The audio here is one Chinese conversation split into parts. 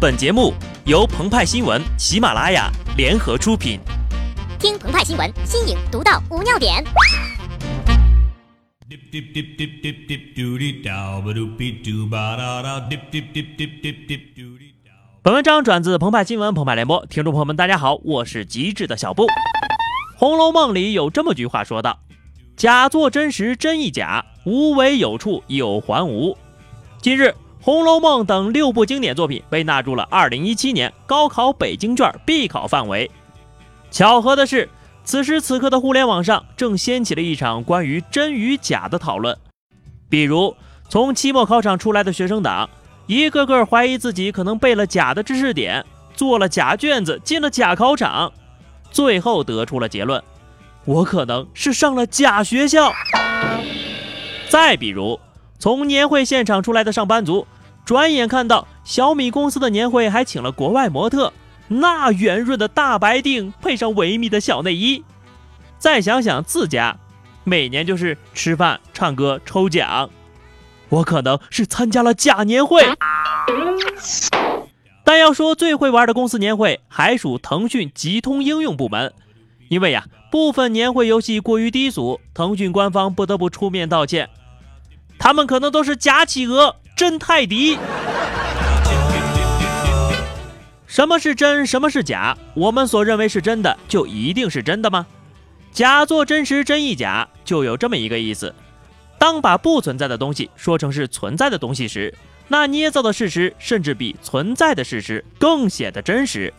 本节目由澎湃新闻、喜马拉雅联合出品。听澎湃新闻，新颖独到，无尿点。本文章转自澎湃新闻、澎湃联播，听众朋友们，大家好，我是极致的小布。《红楼梦》里有这么句话说道：“假作真实真亦假，无为有处有还无。”近日。《红楼梦》等六部经典作品被纳入了2017年高考北京卷必考范围。巧合的是，此时此刻的互联网上正掀起了一场关于真与假的讨论。比如，从期末考场出来的学生党，一个个怀疑自己可能背了假的知识点，做了假卷子，进了假考场，最后得出了结论：我可能是上了假学校。再比如，从年会现场出来的上班族，转眼看到小米公司的年会还请了国外模特，那圆润的大白腚配上维密的小内衣，再想想自家，每年就是吃饭、唱歌、抽奖，我可能是参加了假年会。但要说最会玩的公司年会，还属腾讯极通应用部门，因为呀，部分年会游戏过于低俗，腾讯官方不得不出面道歉。他们可能都是假企鹅，真泰迪。什么是真，什么是假？我们所认为是真的，就一定是真的吗？假作真时真亦假，就有这么一个意思：当把不存在的东西说成是存在的东西时，那捏造的事实甚至比存在的事实更显得真实。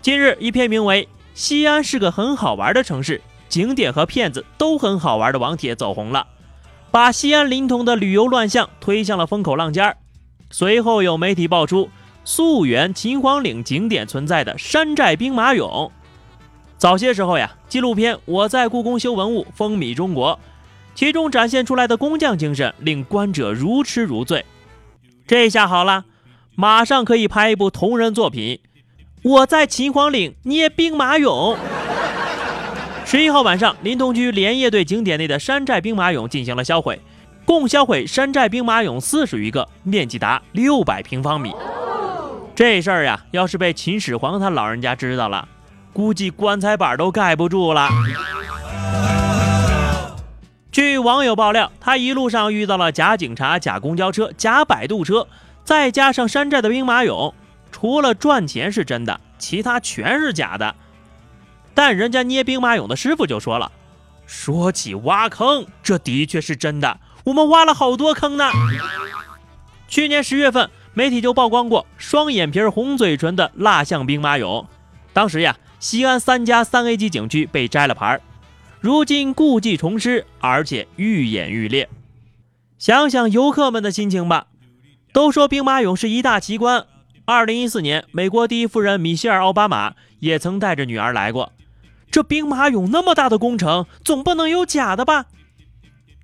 近日，一篇名为《西安是个很好玩的城市，景点和骗子都很好玩》的网帖走红了。把西安临潼的旅游乱象推向了风口浪尖儿。随后有媒体爆出溯源秦皇岭景点存在的山寨兵马俑。早些时候呀，纪录片《我在故宫修文物》风靡中国，其中展现出来的工匠精神令观者如痴如醉。这下好了，马上可以拍一部同人作品，《我在秦皇岭捏兵马俑》。十一号晚上，临潼区连夜对景点内的山寨兵马俑进行了销毁，共销毁山寨兵马俑四十余个，面积达六百平方米。这事儿呀，要是被秦始皇他老人家知道了，估计棺材板都盖不住了。据网友爆料，他一路上遇到了假警察、假公交车、假摆渡车，再加上山寨的兵马俑，除了赚钱是真的，其他全是假的。但人家捏兵马俑的师傅就说了：“说起挖坑，这的确是真的，我们挖了好多坑呢。去年十月份，媒体就曝光过双眼皮、红嘴唇的蜡像兵马俑。当时呀，西安三家三 A 级景区被摘了牌儿，如今故技重施，而且愈演愈烈。想想游客们的心情吧。都说兵马俑是一大奇观。二零一四年，美国第一夫人米歇尔·奥巴马也曾带着女儿来过。”这兵马俑那么大的工程，总不能有假的吧？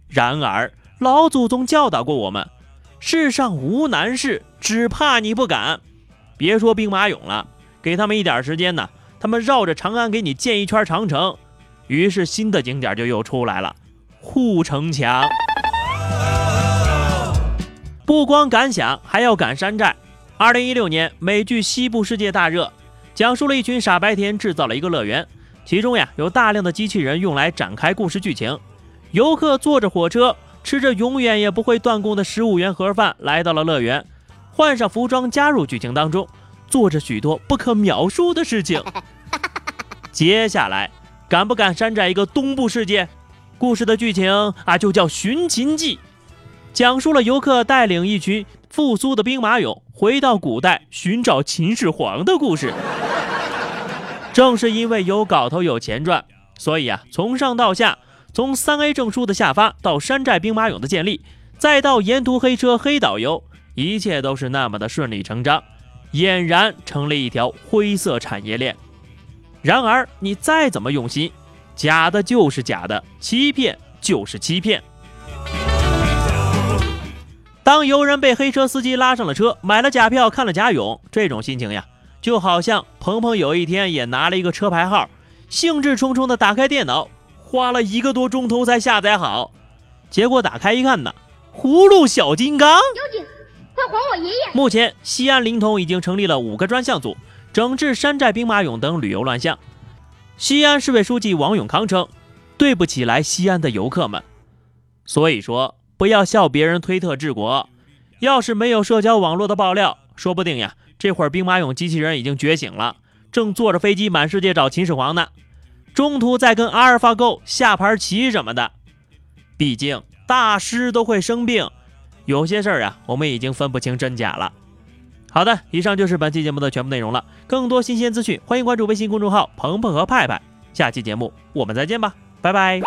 然而老祖宗教导过我们，世上无难事，只怕你不敢。别说兵马俑了，给他们一点时间呢，他们绕着长安给你建一圈长城。于是新的景点就又出来了，护城墙。不光敢想，还要敢山寨。二零一六年，美剧《西部世界》大热，讲述了一群傻白甜制造了一个乐园。其中呀，有大量的机器人用来展开故事剧情。游客坐着火车，吃着永远也不会断供的十五元盒饭，来到了乐园，换上服装加入剧情当中，做着许多不可描述的事情。接下来，敢不敢山寨一个东部世界？故事的剧情啊，就叫《寻秦记》，讲述了游客带领一群复苏的兵马俑回到古代寻找秦始皇的故事。正是因为有搞头有钱赚，所以啊，从上到下，从三 A 证书的下发到山寨兵马俑的建立，再到沿途黑车黑导游，一切都是那么的顺理成章，俨然成了一条灰色产业链。然而，你再怎么用心，假的就是假的，欺骗就是欺骗。当游人被黑车司机拉上了车，买了假票，看了假俑，这种心情呀。就好像鹏鹏有一天也拿了一个车牌号，兴致冲冲地打开电脑，花了一个多钟头才下载好，结果打开一看呢，葫芦小金刚。快还我爷爷！目前西安临潼已经成立了五个专项组，整治山寨兵马俑等旅游乱象。西安市委书记王永康称：“对不起来西安的游客们。”所以说，不要笑别人推特治国。要是没有社交网络的爆料，说不定呀，这会儿兵马俑机器人已经觉醒了，正坐着飞机满世界找秦始皇呢。中途再跟阿尔法狗下盘棋什么的。毕竟大师都会生病，有些事儿啊，我们已经分不清真假了。好的，以上就是本期节目的全部内容了。更多新鲜资讯，欢迎关注微信公众号“鹏鹏和派派”。下期节目我们再见吧，拜拜。